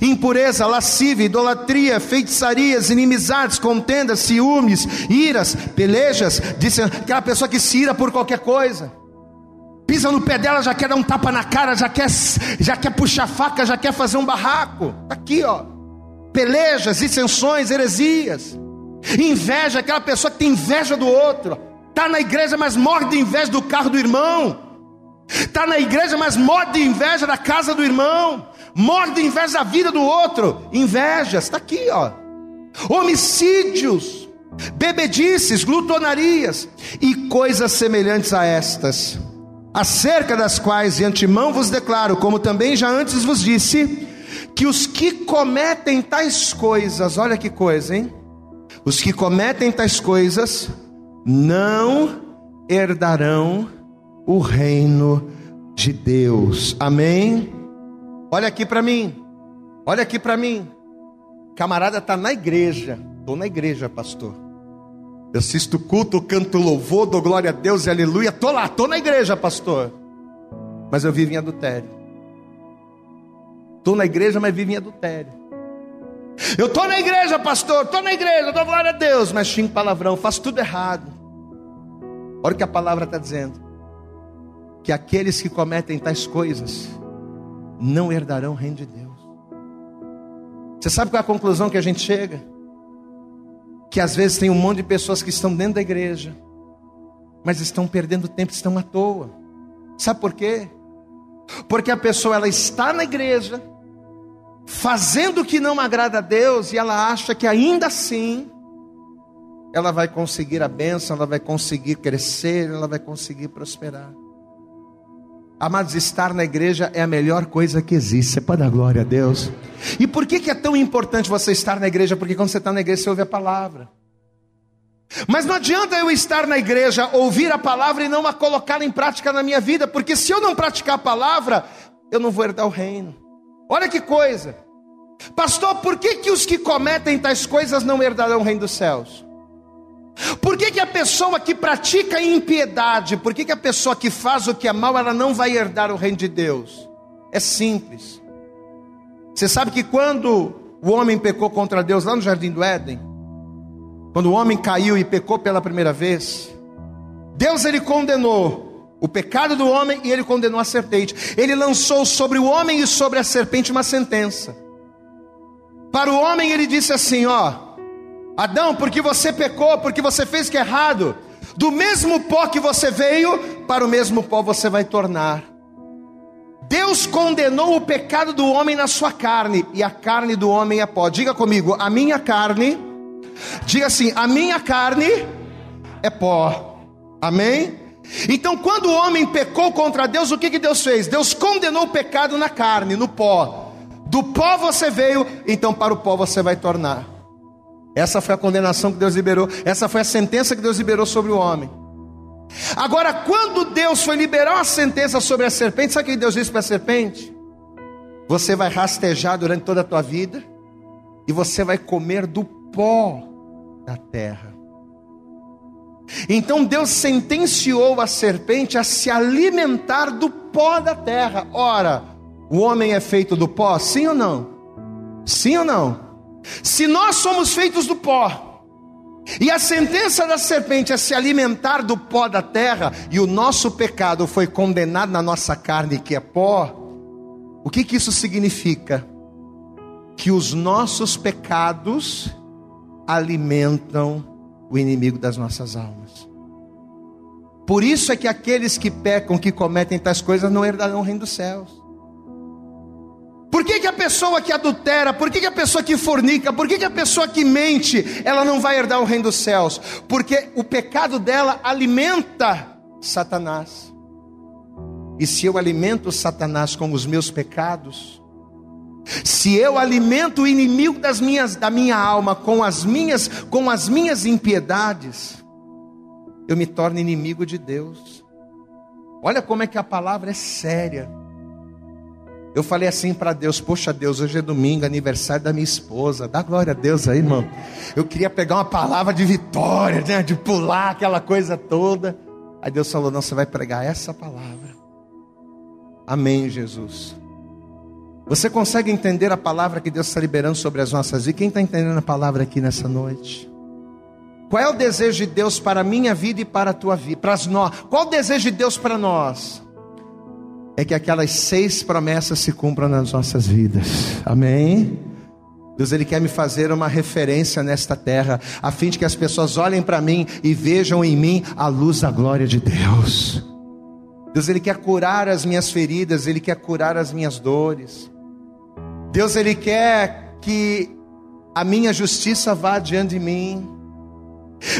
impureza, lascívia, idolatria, feitiçarias, inimizades, contendas, ciúmes, iras, pelejas, disse aquela pessoa que se ira por qualquer coisa. Pisa no pé dela, já quer dar um tapa na cara, já quer, já quer puxar faca, já quer fazer um barraco. Tá aqui, ó. Pelejas, dissensões, heresias. Inveja, aquela pessoa que tem inveja do outro. Tá na igreja, mas morre de inveja do carro do irmão. Tá na igreja, mas morre de inveja da casa do irmão morde inveja da vida do outro, invejas, está aqui, ó. Homicídios, bebedices, glutonarias e coisas semelhantes a estas, acerca das quais de antemão vos declaro, como também já antes vos disse, que os que cometem tais coisas, olha que coisa, hein? Os que cometem tais coisas não herdarão o reino de Deus. Amém? Olha aqui para mim. Olha aqui para mim. Camarada tá na igreja. Tô na igreja, pastor. Eu assisto culto, canto louvor, dou glória a Deus e aleluia. Tô lá, tô na igreja, pastor. Mas eu vivo em adultério. Tô na igreja, mas vivo em adultério. Eu tô na igreja, pastor. Tô na igreja, dou glória a Deus, mas xingo palavrão, faço tudo errado. Olha o que a palavra está dizendo. Que aqueles que cometem tais coisas não herdarão o reino de Deus. Você sabe qual é a conclusão que a gente chega? Que às vezes tem um monte de pessoas que estão dentro da igreja, mas estão perdendo tempo, estão à toa. Sabe por quê? Porque a pessoa ela está na igreja, fazendo o que não agrada a Deus, e ela acha que ainda assim ela vai conseguir a bênção, ela vai conseguir crescer, ela vai conseguir prosperar. Amados, estar na igreja é a melhor coisa que existe. Você pode dar glória a Deus. E por que, que é tão importante você estar na igreja? Porque quando você está na igreja, você ouve a palavra. Mas não adianta eu estar na igreja, ouvir a palavra e não a colocar em prática na minha vida, porque se eu não praticar a palavra, eu não vou herdar o reino. Olha que coisa. Pastor, por que, que os que cometem tais coisas não herdarão o reino dos céus? Por que, que a pessoa que pratica impiedade, por que, que a pessoa que faz o que é mal, ela não vai herdar o reino de Deus? É simples. Você sabe que quando o homem pecou contra Deus lá no jardim do Éden, quando o homem caiu e pecou pela primeira vez, Deus ele condenou o pecado do homem e ele condenou a serpente. Ele lançou sobre o homem e sobre a serpente uma sentença. Para o homem ele disse assim, ó: Adão, porque você pecou, porque você fez que é errado, do mesmo pó que você veio, para o mesmo pó você vai tornar. Deus condenou o pecado do homem na sua carne, e a carne do homem é pó. Diga comigo, a minha carne Diga assim: a minha carne é pó. Amém? Então, quando o homem pecou contra Deus, o que, que Deus fez? Deus condenou o pecado na carne, no pó. Do pó você veio, então para o pó você vai tornar. Essa foi a condenação que Deus liberou, essa foi a sentença que Deus liberou sobre o homem. Agora, quando Deus foi liberar a sentença sobre a serpente, sabe o que Deus disse para a serpente? Você vai rastejar durante toda a tua vida e você vai comer do pó da terra. Então Deus sentenciou a serpente a se alimentar do pó da terra. Ora, o homem é feito do pó? Sim ou não? Sim ou não? Se nós somos feitos do pó, e a sentença da serpente é se alimentar do pó da terra, e o nosso pecado foi condenado na nossa carne, que é pó, o que, que isso significa? Que os nossos pecados alimentam o inimigo das nossas almas. Por isso é que aqueles que pecam, que cometem tais coisas, não herdarão o reino dos céus. Por que, que a pessoa que adultera, por que, que a pessoa que fornica, por que, que a pessoa que mente, ela não vai herdar o reino dos céus? Porque o pecado dela alimenta Satanás. E se eu alimento Satanás com os meus pecados, se eu alimento o inimigo das minhas, da minha alma com as minhas, com as minhas impiedades, eu me torno inimigo de Deus. Olha como é que a palavra é séria. Eu falei assim para Deus: Poxa, Deus, hoje é domingo, aniversário da minha esposa. Dá glória a Deus aí, irmão. Eu queria pegar uma palavra de vitória, né, de pular aquela coisa toda. Aí Deus falou: Não, você vai pregar essa palavra. Amém, Jesus. Você consegue entender a palavra que Deus está liberando sobre as nossas vidas? Quem está entendendo a palavra aqui nessa noite? Qual é o desejo de Deus para a minha vida e para a tua vida? Para nós? Qual o desejo de Deus para nós? É que aquelas seis promessas se cumpram nas nossas vidas. Amém? Deus ele quer me fazer uma referência nesta terra, a fim de que as pessoas olhem para mim e vejam em mim a luz da glória de Deus. Deus ele quer curar as minhas feridas, ele quer curar as minhas dores. Deus ele quer que a minha justiça vá diante de mim.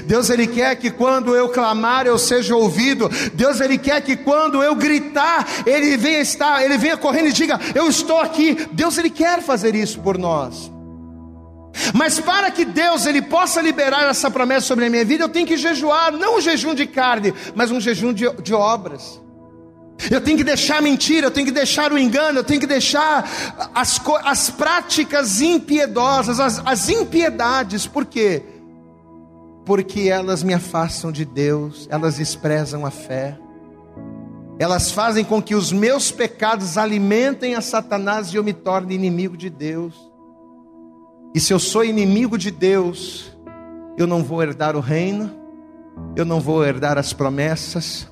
Deus ele quer que quando eu clamar eu seja ouvido. Deus ele quer que quando eu gritar ele venha estar, ele venha correndo e diga: "Eu estou aqui". Deus ele quer fazer isso por nós. Mas para que Deus ele possa liberar essa promessa sobre a minha vida, eu tenho que jejuar, não um jejum de carne, mas um jejum de, de obras. Eu tenho que deixar a mentira, eu tenho que deixar o engano, eu tenho que deixar as, as práticas impiedosas, as, as impiedades, por quê? Porque elas me afastam de Deus, elas desprezam a fé, elas fazem com que os meus pecados alimentem a Satanás e eu me torne inimigo de Deus. E se eu sou inimigo de Deus, eu não vou herdar o reino, eu não vou herdar as promessas,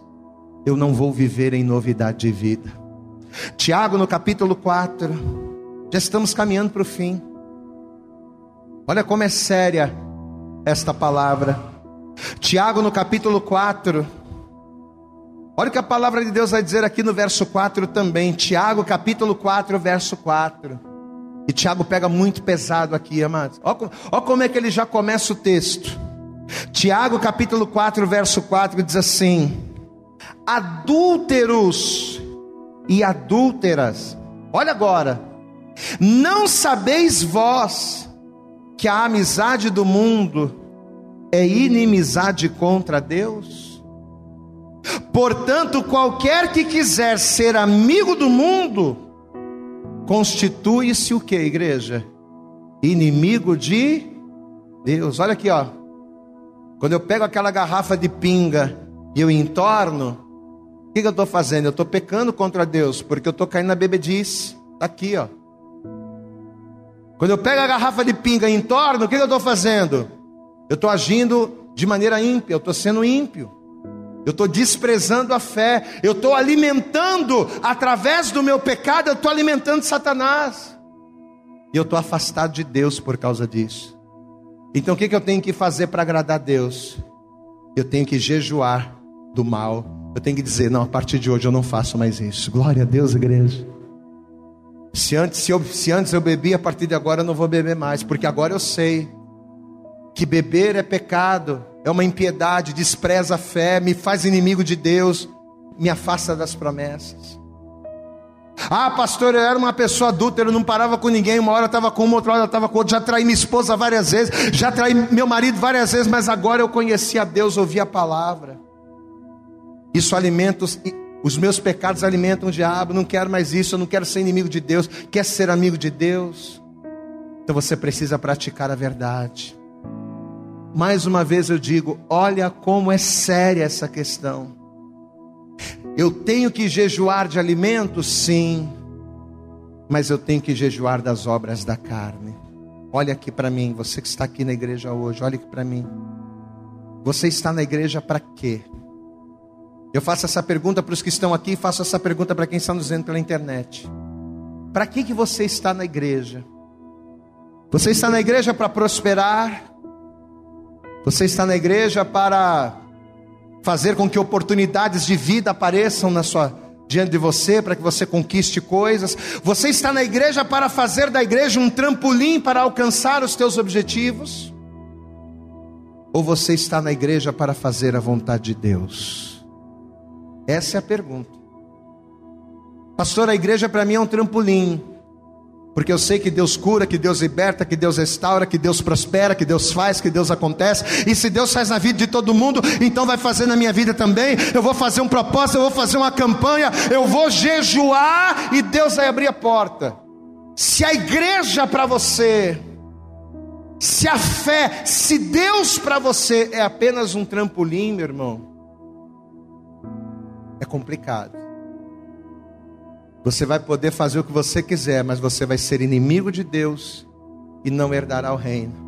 eu não vou viver em novidade de vida. Tiago, no capítulo 4, já estamos caminhando para o fim. Olha como é séria esta palavra. Tiago, no capítulo 4. Olha o que a palavra de Deus vai dizer aqui no verso 4 também. Tiago, capítulo 4, verso 4. E Tiago pega muito pesado aqui, amados. Olha, olha como é que ele já começa o texto. Tiago, capítulo 4, verso 4 diz assim: Adúlteros e adúlteras. Olha agora. Não sabeis vós que a amizade do mundo é inimizade contra Deus? Portanto, qualquer que quiser ser amigo do mundo, constitui-se o que, igreja? Inimigo de Deus. Olha aqui, ó. Quando eu pego aquela garrafa de pinga e eu entorno, o que, que eu estou fazendo? Eu estou pecando contra Deus, porque eu estou caindo na bebedice. Está aqui, ó. Quando eu pego a garrafa de pinga e entorno, o que eu estou fazendo? Eu estou agindo de maneira ímpia, eu estou sendo ímpio. Eu estou desprezando a fé, eu estou alimentando, através do meu pecado, eu estou alimentando Satanás. E eu estou afastado de Deus por causa disso. Então o que, que eu tenho que fazer para agradar a Deus? Eu tenho que jejuar do mal. Eu tenho que dizer: não, a partir de hoje eu não faço mais isso. Glória a Deus, igreja. Se antes, se, eu, se antes eu bebia, a partir de agora eu não vou beber mais, porque agora eu sei que beber é pecado, é uma impiedade, despreza a fé, me faz inimigo de Deus, me afasta das promessas. Ah, pastor, eu era uma pessoa adulta, eu não parava com ninguém, uma hora estava com uma, outra hora estava com outra, já traí minha esposa várias vezes, já traí meu marido várias vezes, mas agora eu conheci a Deus, ouvi a palavra. Isso alimenta os, os meus pecados alimentam o diabo, não quero mais isso, eu não quero ser inimigo de Deus, quer ser amigo de Deus. Então você precisa praticar a verdade. Mais uma vez eu digo, olha como é séria essa questão. Eu tenho que jejuar de alimentos, sim, mas eu tenho que jejuar das obras da carne. Olha aqui para mim, você que está aqui na igreja hoje, olha aqui para mim. Você está na igreja para quê? Eu faço essa pergunta para os que estão aqui e faço essa pergunta para quem está nos vendo pela internet. Para que, que você está na igreja? Você está na igreja para prosperar? Você está na igreja para fazer com que oportunidades de vida apareçam na sua diante de você para que você conquiste coisas. Você está na igreja para fazer da igreja um trampolim para alcançar os teus objetivos? Ou você está na igreja para fazer a vontade de Deus? Essa é a pergunta. Pastor, a igreja para mim é um trampolim. Porque eu sei que Deus cura, que Deus liberta, que Deus restaura, que Deus prospera, que Deus faz, que Deus acontece. E se Deus faz na vida de todo mundo, então vai fazer na minha vida também. Eu vou fazer um propósito, eu vou fazer uma campanha, eu vou jejuar e Deus vai abrir a porta. Se a igreja para você, se a fé, se Deus para você é apenas um trampolim, meu irmão, é complicado. Você vai poder fazer o que você quiser, mas você vai ser inimigo de Deus e não herdará o reino.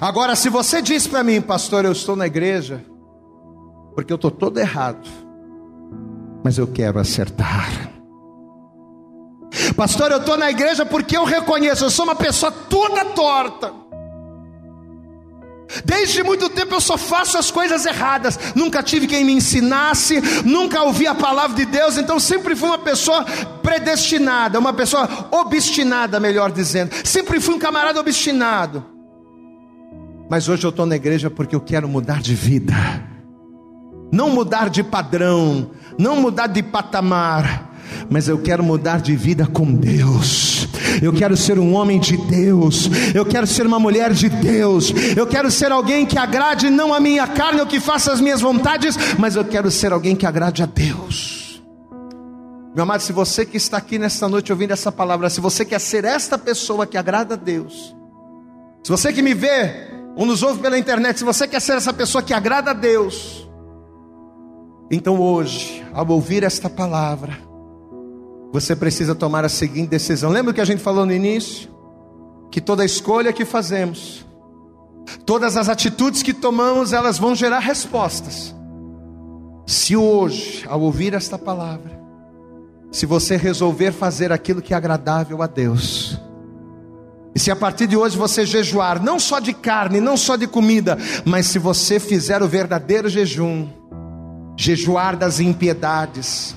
Agora, se você diz para mim, pastor, eu estou na igreja, porque eu estou todo errado, mas eu quero acertar. Pastor, eu estou na igreja porque eu reconheço, eu sou uma pessoa toda torta. Desde muito tempo eu só faço as coisas erradas. Nunca tive quem me ensinasse, nunca ouvi a palavra de Deus, então sempre fui uma pessoa predestinada, uma pessoa obstinada, melhor dizendo. Sempre fui um camarada obstinado. Mas hoje eu estou na igreja porque eu quero mudar de vida. Não mudar de padrão, não mudar de patamar, mas eu quero mudar de vida com Deus. Eu quero ser um homem de Deus. Eu quero ser uma mulher de Deus. Eu quero ser alguém que agrade não a minha carne ou que faça as minhas vontades, mas eu quero ser alguém que agrade a Deus. Meu amado, se você que está aqui nesta noite ouvindo essa palavra, se você quer ser esta pessoa que agrada a Deus, se você que me vê ou nos ouve pela internet, se você quer ser essa pessoa que agrada a Deus, então hoje, ao ouvir esta palavra, você precisa tomar a seguinte decisão. Lembra o que a gente falou no início? Que toda escolha que fazemos, todas as atitudes que tomamos, elas vão gerar respostas. Se hoje, ao ouvir esta palavra, se você resolver fazer aquilo que é agradável a Deus, e se a partir de hoje você jejuar, não só de carne, não só de comida, mas se você fizer o verdadeiro jejum, jejuar das impiedades,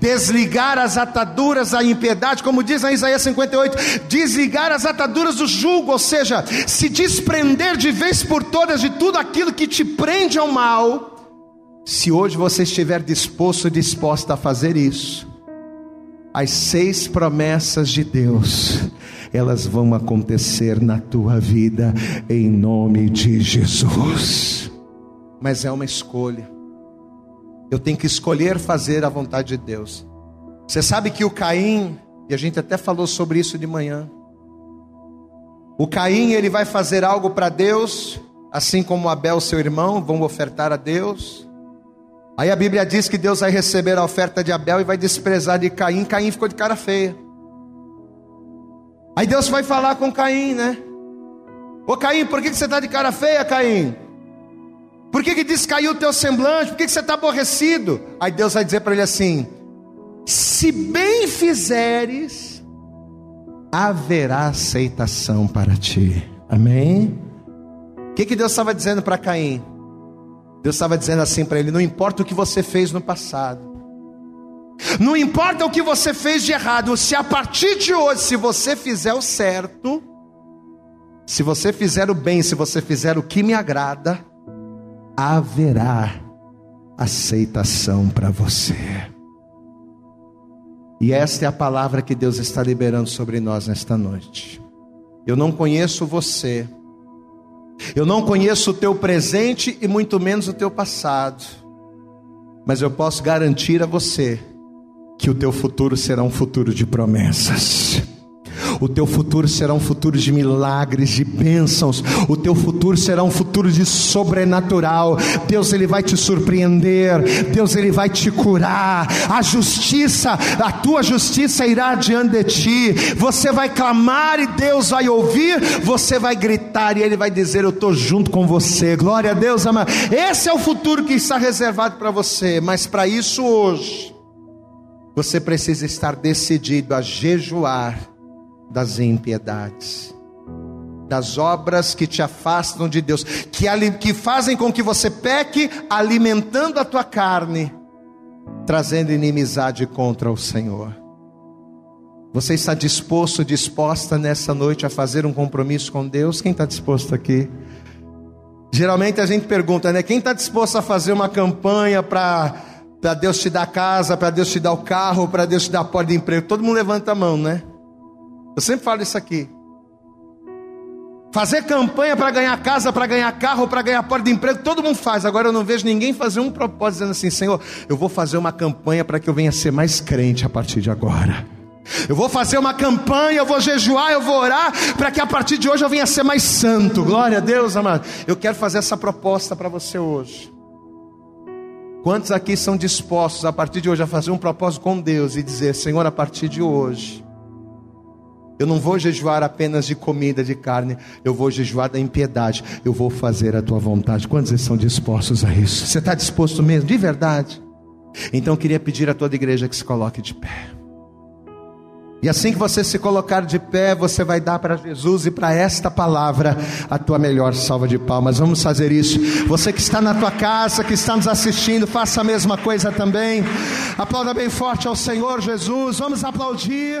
desligar as ataduras da impiedade, como diz em Isaías 58, desligar as ataduras do jugo, ou seja, se desprender de vez por todas de tudo aquilo que te prende ao mal. Se hoje você estiver disposto e disposta a fazer isso, as seis promessas de Deus, elas vão acontecer na tua vida, em nome de Jesus. Mas é uma escolha. Eu tenho que escolher fazer a vontade de Deus. Você sabe que o Caim, e a gente até falou sobre isso de manhã. O Caim, ele vai fazer algo para Deus, assim como Abel, seu irmão, vão ofertar a Deus. Aí a Bíblia diz que Deus vai receber a oferta de Abel e vai desprezar de Caim. Caim ficou de cara feia. Aí Deus vai falar com Caim, né? Ô Caim, por que você está de cara feia, Caim? Por que, que descaiu o teu semblante? Por que, que você está aborrecido? Aí Deus vai dizer para ele assim: Se bem fizeres, haverá aceitação para ti. Amém? O que, que Deus estava dizendo para Caim? Deus estava dizendo assim para ele: Não importa o que você fez no passado, não importa o que você fez de errado, se a partir de hoje, se você fizer o certo, Se você fizer o bem, se você fizer o que me agrada, haverá aceitação para você. E esta é a palavra que Deus está liberando sobre nós nesta noite. Eu não conheço você, eu não conheço o teu presente e muito menos o teu passado, mas eu posso garantir a você que o teu futuro será um futuro de promessas. O teu futuro será um futuro de milagres, de bênçãos. O teu futuro será um futuro de sobrenatural. Deus ele vai te surpreender. Deus ele vai te curar. A justiça, a tua justiça irá diante de ti. Você vai clamar e Deus vai ouvir. Você vai gritar e ele vai dizer: Eu estou junto com você. Glória a Deus, amado. Esse é o futuro que está reservado para você. Mas para isso hoje você precisa estar decidido a jejuar das impiedades, das obras que te afastam de Deus, que, que fazem com que você peque, alimentando a tua carne, trazendo inimizade contra o Senhor. Você está disposto, disposta nessa noite a fazer um compromisso com Deus? Quem está disposto aqui? Geralmente a gente pergunta, né? Quem está disposto a fazer uma campanha para Deus te dar casa, para Deus te dar o carro, para Deus te dar a porta de emprego? Todo mundo levanta a mão, né? Eu sempre falo isso aqui. Fazer campanha para ganhar casa, para ganhar carro, para ganhar porta de emprego, todo mundo faz. Agora eu não vejo ninguém fazer um propósito dizendo assim: Senhor, eu vou fazer uma campanha para que eu venha ser mais crente a partir de agora. Eu vou fazer uma campanha, eu vou jejuar, eu vou orar, para que a partir de hoje eu venha ser mais santo. Glória a Deus, amado. Eu quero fazer essa proposta para você hoje. Quantos aqui são dispostos a partir de hoje a fazer um propósito com Deus e dizer: Senhor, a partir de hoje eu não vou jejuar apenas de comida, de carne. Eu vou jejuar da impiedade. Eu vou fazer a tua vontade. Quantos estão dispostos a isso? Você está disposto mesmo? De verdade? Então eu queria pedir a toda igreja que se coloque de pé. E assim que você se colocar de pé, você vai dar para Jesus e para esta palavra a tua melhor salva de palmas. Vamos fazer isso. Você que está na tua casa, que está nos assistindo, faça a mesma coisa também. Aplauda bem forte ao Senhor Jesus. Vamos aplaudir.